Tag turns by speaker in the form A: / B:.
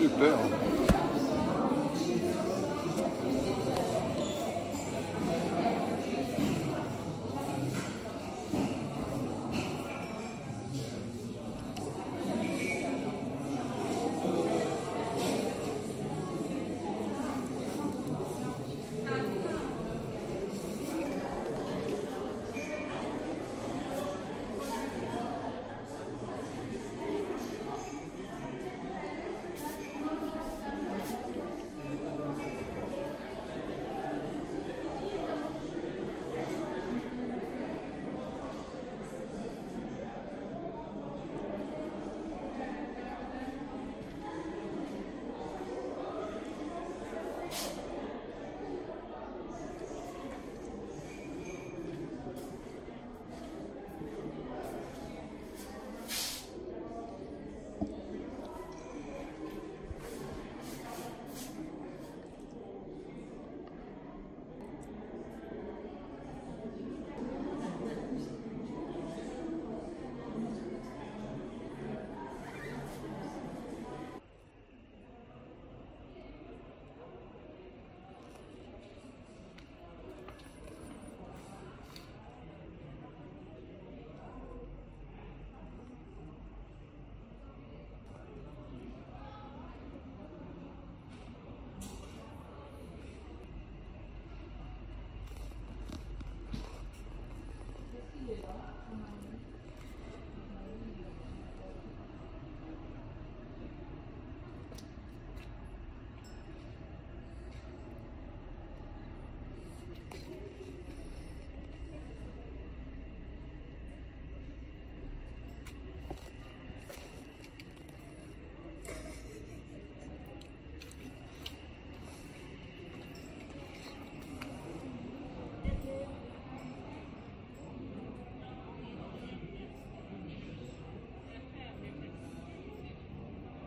A: Super.